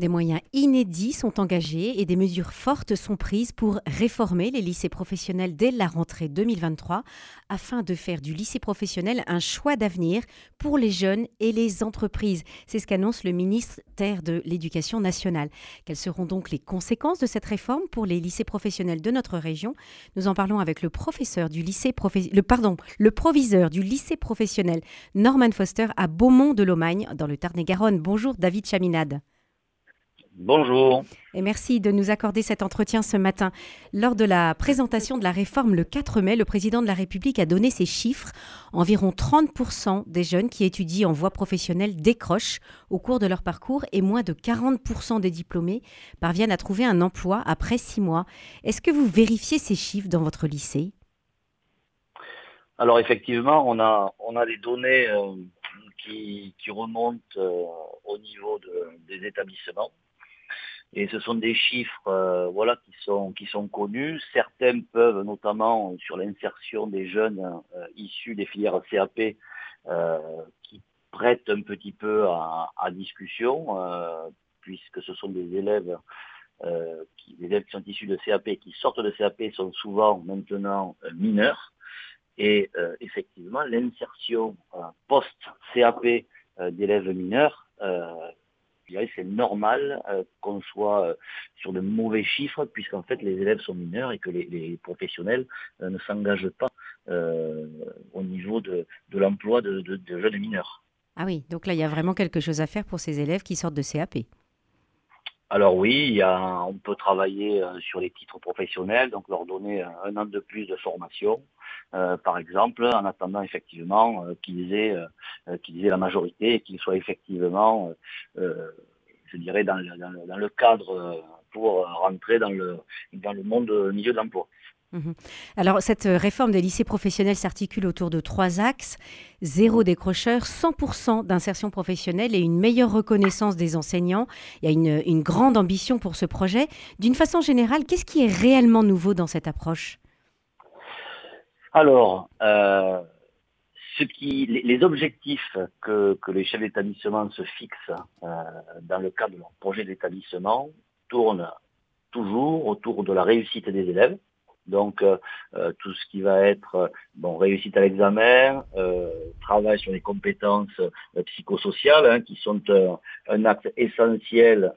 Des moyens inédits sont engagés et des mesures fortes sont prises pour réformer les lycées professionnels dès la rentrée 2023 afin de faire du lycée professionnel un choix d'avenir pour les jeunes et les entreprises. C'est ce qu'annonce le ministère de l'Éducation nationale. Quelles seront donc les conséquences de cette réforme pour les lycées professionnels de notre région? Nous en parlons avec le professeur du proviseur du lycée professionnel Norman Foster à Beaumont de Lomagne dans le Tarn-et-Garonne. Bonjour David Chaminade. Bonjour. Et merci de nous accorder cet entretien ce matin. Lors de la présentation de la réforme le 4 mai, le président de la République a donné ces chiffres. Environ 30% des jeunes qui étudient en voie professionnelle décrochent au cours de leur parcours et moins de 40% des diplômés parviennent à trouver un emploi après six mois. Est-ce que vous vérifiez ces chiffres dans votre lycée? Alors effectivement, on a, on a des données euh, qui, remontent euh, au niveau des établissements. Et ce sont des chiffres euh, voilà, qui, sont, qui sont connus. Certains peuvent, notamment sur l'insertion des jeunes euh, issus des filières CAP, euh, qui prêtent un petit peu à, discussion, puisque ce sont des élèves, qui, des élèves qui sont issus de CAP, qui sortent de CAP, sont souvent maintenant mineurs. Et effectivement, l'insertion post-CAP d'élèves mineurs c'est normal euh, qu'on soit euh, sur de mauvais chiffres, puisqu'en fait les élèves sont mineurs et que les, professionnels euh, ne s'engagent pas au niveau de, l'emploi de, jeunes mineurs. Ah oui, donc là il y a vraiment quelque chose à faire pour ces élèves qui sortent de CAP. Alors oui, on peut travailler sur les titres professionnels, donc leur donner un an de plus de formation, par exemple, en attendant effectivement qu'ils aient, qu'ils aient la majorité et qu'ils soient effectivement je dirais, dans le, cadre euh, pour rentrer dans le, dans le monde euh, milieu de l'emploi. Mhm. Alors, cette euh, réforme des lycées professionnels s'articule autour de trois axes. Zéro décrocheur, 100% d'insertion professionnelle et une meilleure reconnaissance des enseignants. Il y a une, grande ambition pour ce projet. D'une façon générale, qu'est-ce qui est réellement nouveau dans cette approche? Alors, qui, les, objectifs que, les chefs d'établissement se fixent euh, dans le cadre de leur projet d'établissement tournent toujours autour de la réussite des élèves. Donc euh, euh, tout ce qui va être bon réussite à l'examen, travail sur les compétences psychosociales hein, qui sont un acte essentiel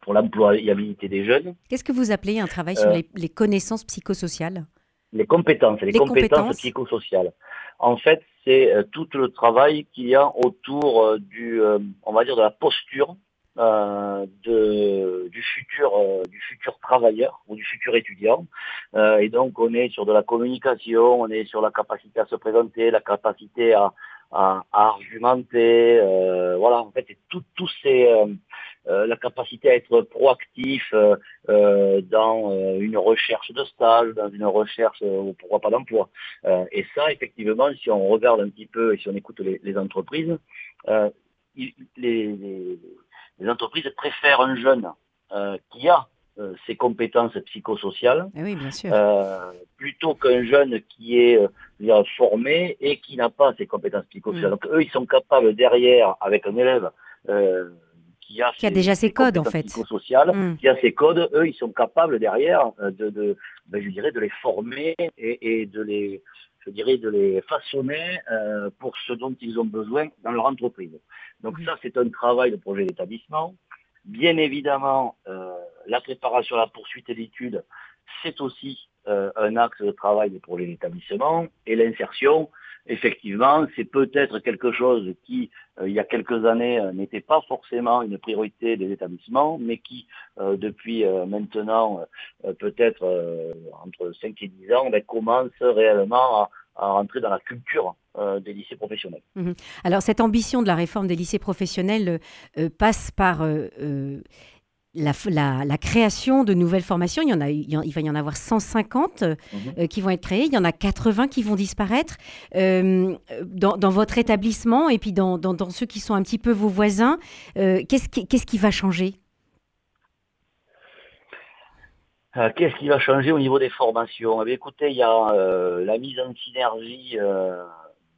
pour l'employabilité des jeunes. Qu'est-ce que vous appelez un travail sur les connaissances psychosociales? Les compétences, les, compétences, psychosociales. En fait, c'est euh, tout le travail qu'il y a autour euh, du, euh, on va dire, de la posture de, du futur, du futur travailleur ou du futur étudiant. et donc, on est sur de la communication, on est sur la capacité à se présenter, la capacité à, à, argumenter. voilà, en fait, tous ces euh, la capacité à être proactif euh, euh, dans une recherche de stage, dans une recherche, pourquoi pas d'emploi. et ça, effectivement, si on regarde un petit peu et si on écoute les, entreprises, les, entreprises préfèrent un jeune qui a ses compétences psychosociales, eh plutôt qu'un jeune qui est formé et qui n'a pas ses compétences psychosociales. Mm. Donc eux, ils sont capables derrière, avec un élève qui a, déjà ses, codes en fait. Hmm. Qui a ses codes, eux, ils sont capables derrière euh, de, ben, je dirais, de les former et, de les, je dirais, de les façonner euh, pour ce dont ils ont besoin dans leur entreprise. Donc ça, c'est un travail de projet d'établissement. Bien évidemment, euh, la préparation à la poursuite et l'étude, c'est aussi un axe de travail des projets d'établissement et l'insertion effectivement, c'est peut-être quelque chose qui, euh, il y a quelques années, euh, n'était pas forcément une priorité des établissements, mais qui, euh, depuis maintenant, peut-être entre 5 et 10 ans, ben, commence réellement à, rentrer dans la culture des lycées professionnels. Mmh Alors cette ambition de la réforme des lycées professionnels passe par la, création de nouvelles formations, il, y en a, il va y en avoir 150 euh, mhm. euh, qui vont être créées, il y en a 80 qui vont disparaître. Euh, dans, votre établissement et puis dans, ceux qui sont un petit peu vos voisins, qu'est-ce qui, qui, va changer? Qu'est-ce qui va changer au niveau des formations? Eh Écoutez, il y a la mise en synergie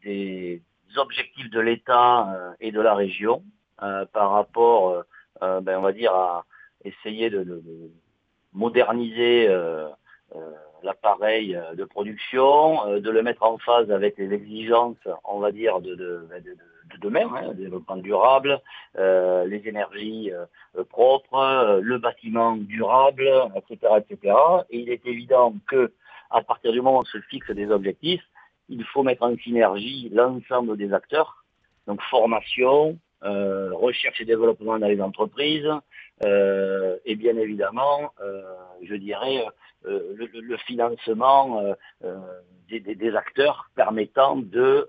des objectifs de l'État et de la région par rapport ben, on va dire, à essayer de, moderniser l'appareil de production, de le mettre en phase avec les exigences, on va dire, de, de, de demain, hein, le développement durable, les énergies propres, le bâtiment durable, etc., etc. Et il est évident que à partir du moment où on se fixe des objectifs, il faut mettre en synergie l'ensemble des acteurs, donc formation, euh, recherche et développement dans les entreprises, euh, et bien évidemment, euh, je dirais, le, financement des, acteurs permettant ben, de,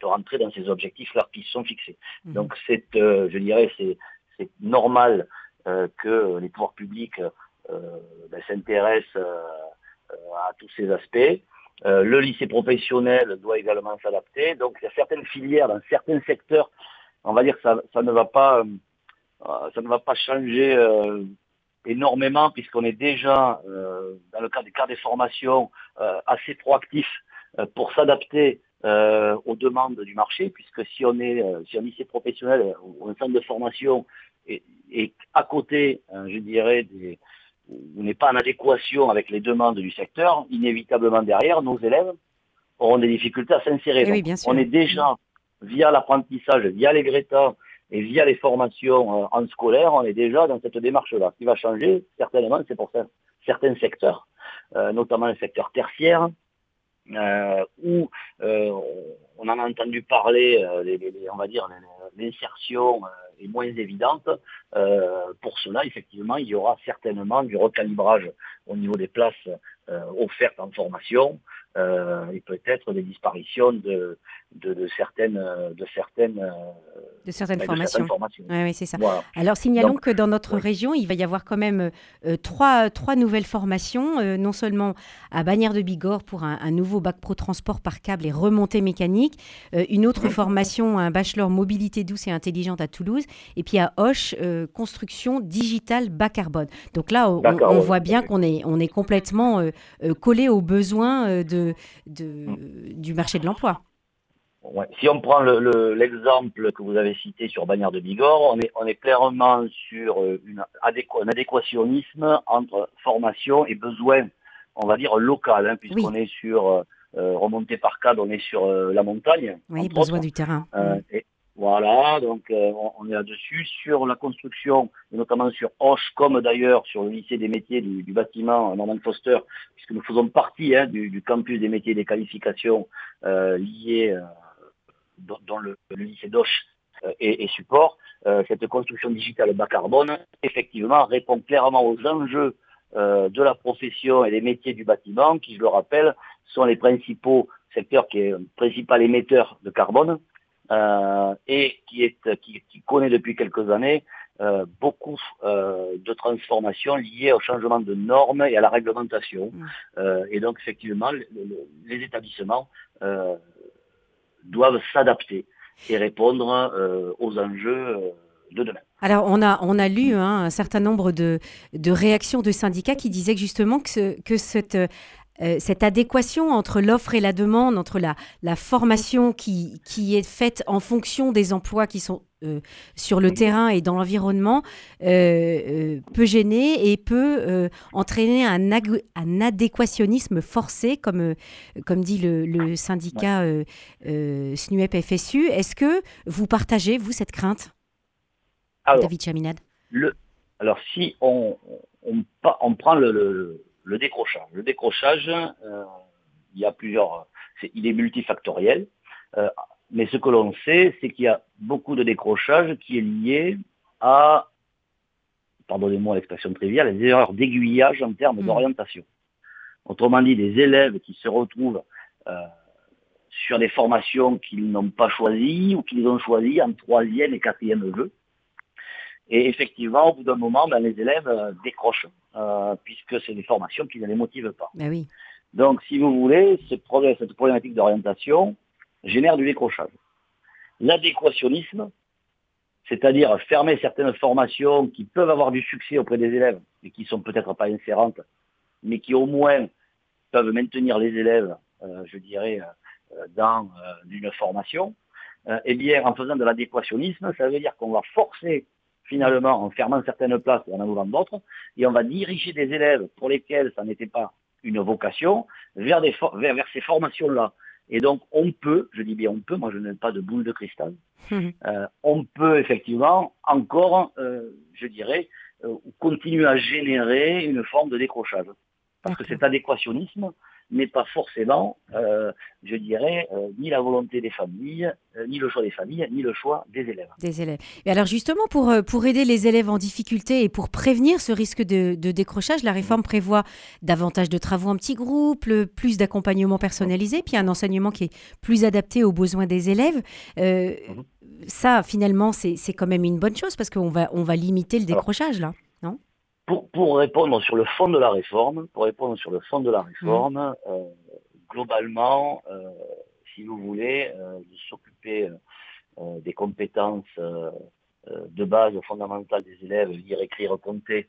de, rentrer dans ces objectifs-là qui sont fixés. Mmh. Donc c'est, je dirais, c'est normal que les pouvoirs publics ben, s'intéressent à tous ces aspects. Euh, le lycée professionnel doit également s'adapter. Donc il y a certaines filières dans certains secteurs, on va dire que ça, ne va pas, euh, ça ne va pas changer euh, énormément puisqu'on est déjà dans le cadre des cas des formations assez proactif pour s'adapter aux demandes du marché, puisque si on est si un lycée professionnel ou un centre de formation est, est à côté, je dirais, des, n'est pas en adéquation avec les demandes du secteur, inévitablement derrière, nos élèves auront des difficultés à s'insérer. Eh on est déjà, via l'apprentissage, via les Greta et via les formations euh, en scolaire, on est déjà dans cette démarche-là. Ce qui va changer, certainement, c'est pour certains secteurs, euh, notamment le secteur tertiaire, euh, où on en a entendu parler, on va dire, l'insertion est moins évidente. Euh, pour cela, effectivement, il y aura certainement du recalibrage au niveau des places euh, offertes en formation euh, et peut-être des disparitions de, de, certaines de certaines de certaines formations. oui, c'est ça. Alors signalons que dans notre région, il va y avoir quand même trois, trois nouvelles formations, non seulement à Bagnères de Bigorre pour un, nouveau bac pro transport par câble et remontée mécanique, une autre formation, un bachelor mobilité douce et intelligente à Toulouse, et puis à Hoche, construction digitale bas carbone. Donc là, on, voit bien qu'on est, on est complètement collé aux besoins de Mm. du marché de l'emploi. Si on prend l'exemple que vous avez cité sur Bagnères de Bigorre, on est, on est clairement sur euh, un adéquationnisme entre formation et besoin, on va dire, local, hein, puisqu'on est sur euh, euh, remonté par cadre, on est sur la montagne. Oui, besoin du terrain. Voilà, donc euh, on, est là-dessus. Sur la construction, et notamment sur Hoche, comme d'ailleurs sur le lycée des métiers du, bâtiment Norman Foster, puisque nous faisons partie hein, du, campus des métiers des qualifications euh, liés euh, dans, le, lycée d'Hoche et, et, support, cette construction digitale bas carbone, effectivement, répond clairement aux enjeux de la profession et des métiers du bâtiment, qui, je le rappelle, sont les principaux secteurs qui est le principal émetteur de carbone. Euh, et qui, est, qui, connaît depuis quelques années euh, beaucoup euh, de transformations liées au changement de normes et à la réglementation. Mmh. et donc, effectivement, les établissements doivent s'adapter et répondre aux enjeux de demain. Alors, on a, on a lu hein, un certain nombre de, de, réactions de syndicats qui disaient justement que, ce, que cette euh, cette adéquation entre l'offre et la demande, entre la, la formation qui, qui, est faite en fonction des emplois qui sont euh, sur le terrain et dans l'environnement, euh, peut gêner et peut entraîner un, un, adéquationnisme forcé, comme, comme dit le, le syndicat SNUEP-FSU. Est-ce que vous partagez, vous, cette crainte, David Chaminade? le, Alors, si on, on, on prend le le décrochage. Le décrochage, euh, il y a plusieurs, il est multifactoriel, euh, mais ce que l'on sait, c'est qu'il y a beaucoup de décrochage qui est lié à, pardonnez-moi l'expression triviale, les erreurs d'aiguillage en termes hmm. d'orientation. Autrement dit, des élèves qui se retrouvent euh, sur des formations qu'ils n'ont pas choisies ou qu'ils ont choisies en troisième et quatrième jeu et effectivement, au bout d'un moment, ben, les élèves euh, décrochent, euh, puisque c'est des formations qui ne les motivent pas. Ben oui. Donc, si vous voulez, cette problématique d'orientation génère du décrochage. L'adéquationnisme, c'est-à-dire fermer certaines formations qui peuvent avoir du succès auprès des élèves et qui sont peut-être pas insérantes, mais qui au moins peuvent maintenir les élèves, euh, je dirais, dans une formation, eh bien, en faisant de l'adéquationnisme, ça veut dire qu'on va forcer finalement en fermant certaines places et en en ouvrant d'autres, et on va diriger des élèves pour lesquels ça n'était pas une vocation vers, des vers, vers ces formations-là. Et donc on peut, je dis bien on peut, moi je n'ai pas de boule de cristal, mhm. euh, on peut effectivement encore, euh, je dirais, euh, continuer à générer une forme de décrochage. Parce que cet adéquationnisme, n'est pas forcément, euh, je dirais, euh, ni la volonté des familles, euh, ni le choix des familles, ni le choix des élèves. Des élèves. Et alors justement, pour, pour aider les élèves en difficulté et pour prévenir ce risque de, décrochage, la réforme prévoit davantage de travaux en petits groupes, plus d'accompagnement personnalisé, puis un enseignement qui est plus adapté aux besoins des élèves. Mmh. Ça, finalement, c'est quand même une bonne chose parce qu'on va, on va limiter le décrochage, là pour, répondre sur le fond de la réforme, pour répondre sur le fond de la réforme, mmh. euh, globalement, euh, si vous voulez, euh, de s'occuper des compétences de base fondamentales des élèves, lire, écrire, compter,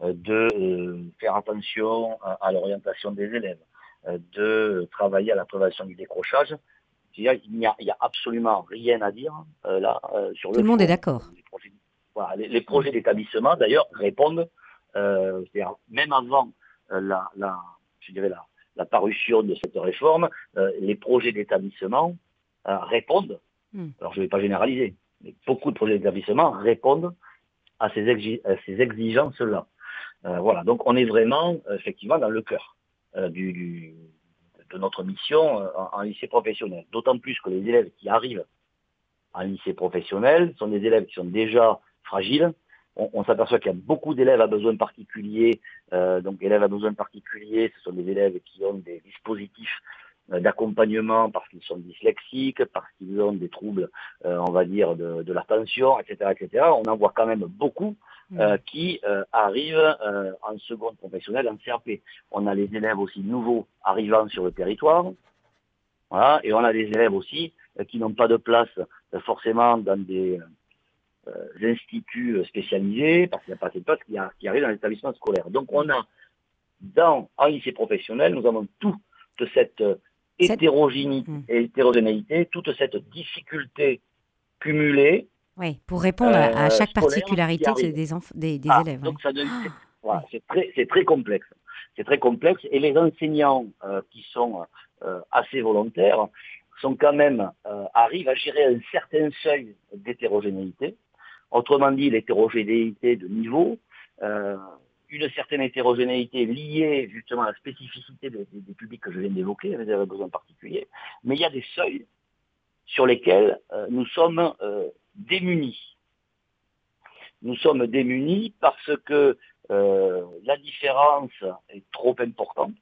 de faire attention à, l'orientation des élèves, de travailler à la prévention du décrochage. Il n'y a, absolument rien à dire là sur le. Tout le monde est d'accord les, projets d'établissement, d'ailleurs, répondent, euh, même avant euh, la, je dirais la, parution de cette réforme, euh, les projets d'établissement répondent, hmm. alors je ne vais pas généraliser, mais beaucoup de projets d'établissement répondent à ces, exigences-là. voilà, donc on est vraiment effectivement dans le cœur du, de notre mission en lycée professionnel. D'autant plus que les élèves qui arrivent en lycée professionnel sont des élèves qui sont déjà fragile. On, s'aperçoit qu'il y a beaucoup d'élèves à besoin particuliers. Euh, donc, élèves à besoin particuliers, ce sont des élèves qui ont des dispositifs euh, d'accompagnement parce qu'ils sont dyslexiques, parce qu'ils ont des troubles, euh, on va dire, de, l'attention, etc., etc. On en voit quand même beaucoup mmh. qui arrivent en seconde professionnelle, en CAP. On a les élèves aussi nouveaux arrivant sur le territoire. et on a des élèves aussi qui n'ont pas de place forcément dans des euh, instituts euh, spécialisés, parce qu'il n'y a pas assez de places qui, qui arrivent dans l'établissement scolaire. Donc on a, dans un lycée professionnel, nous avons toute cette euh, hétérogénéité, mmh. hétérogénéité, toute cette difficulté cumulée. Oui, pour répondre à, chaque particularité des, des, des ah, élèves. Donc ça voilà, c'est très, très, complexe. C'est très complexe. Et les enseignants qui sont assez volontaires sont quand même, arrivent à gérer un certain seuil d'hétérogénéité. Autrement dit, l'hétérogénéité de niveau, euh, une certaine hétérogénéité liée justement à la spécificité des, publics que je viens d'évoquer, avec des besoins particuliers, mais il y a des seuils sur lesquels euh, nous sommes euh, démunis. Nous sommes démunis parce que la différence est trop importante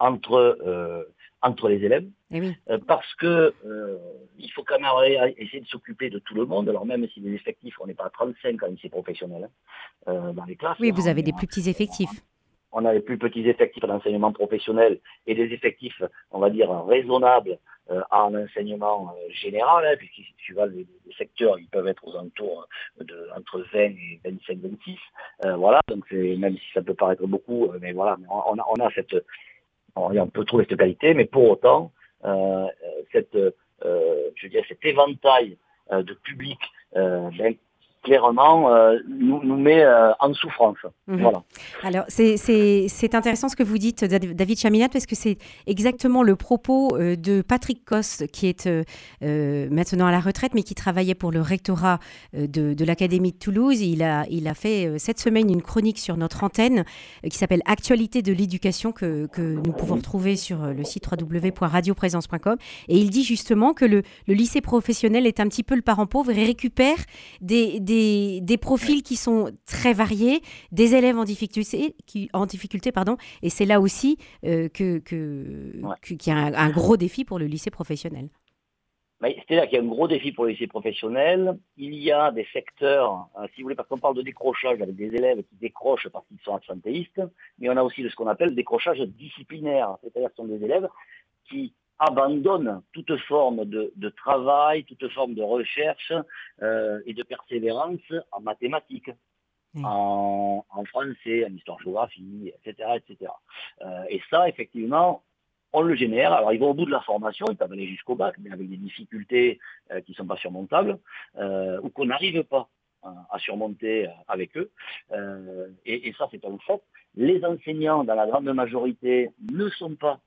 entre entre les élèves, eh euh, parce que euh, il faut quand même essayer de s'occuper de tout le monde. Alors même si les effectifs, on n'est pas à 35 en lycée professionnel hein, euh, dans les classes. Oui, vous avez des plus petits effectifs. On a les plus petits effectifs en enseignement professionnel et des effectifs, on va dire, raisonnables en enseignement général, hein, puisque suivant les, les, secteurs, ils peuvent être aux alentours de entre 20 et 25, 26. voilà, donc même si ça peut paraître beaucoup, mais voilà, on a, on a cette on peut trouver cette qualité, mais pour autant, euh, cette, euh, je veux dire, cet éventail euh, de public ben, clairement euh, nous, nous, met euh, en souffrance. Mhm. Voilà. Alors, c'est intéressant ce que vous dites, David Chaminat, parce que c'est exactement le propos euh, de Patrick Coste, qui est maintenant à la retraite, mais qui travaillait pour le rectorat de, de l'Académie de Toulouse. Il a, il a fait cette semaine une chronique sur notre antenne qui s'appelle Actualité de l'éducation, que, que, nous pouvons retrouver sur le site www.radioprésence.com. Et il dit justement que le, le lycée professionnel est un petit peu le parent pauvre et récupère des des, profils qui sont très variés, des élèves en difficulté, qui, en difficulté pardon, et c'est là aussi euh, que, qu'il y a un, gros défi pour le lycée professionnel. C'est-à-dire qu'il y a un gros défi pour le lycée professionnel. Il y a des secteurs, euh, si vous voulez, parce qu'on parle de décrochage avec des élèves qui décrochent parce qu'ils sont absentéistes, mais on a aussi de ce qu'on appelle décrochage disciplinaire. C'est-à-dire que ce sont des élèves qui abandonne toute forme de, travail, toute forme de recherche euh, et de persévérance en mathématiques, en, français, en histoire-géographie, etc. etc. Euh, et ça, effectivement, on le génère. Alors ils vont au bout de la formation, ils peuvent aller jusqu'au bac, mais avec des difficultés qui ne sont pas surmontables, ou qu'on n'arrive pas à surmonter avec eux. Et, et, ça, c'est un fait. Les enseignants, dans la grande majorité, ne sont pas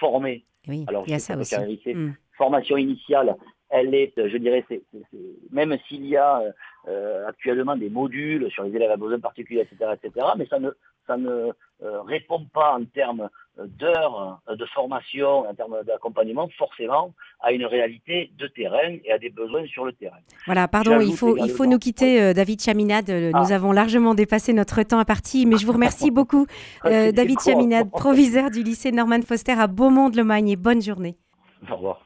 formés. Oui, Alors, il y a ça aussi. Hmm. Formation initiale, elle est, je dirais, même s'il y a euh, actuellement des modules sur les élèves à besoins particuliers, etc., etc., mais ça ne, ça ne euh, répond pas en termes d'heures de formation, en termes d'accompagnement, forcément à une réalité de terrain et à des besoins sur le terrain. Voilà, pardon, il faut, il faut nous quitter, euh, David Chaminade. Nous ah. avons largement dépassé notre temps à partie, mais je vous remercie beaucoup, David Chaminade, proviseur du lycée Norman Foster à Beaumont-de-Lomagne, et bonne journée. Au revoir.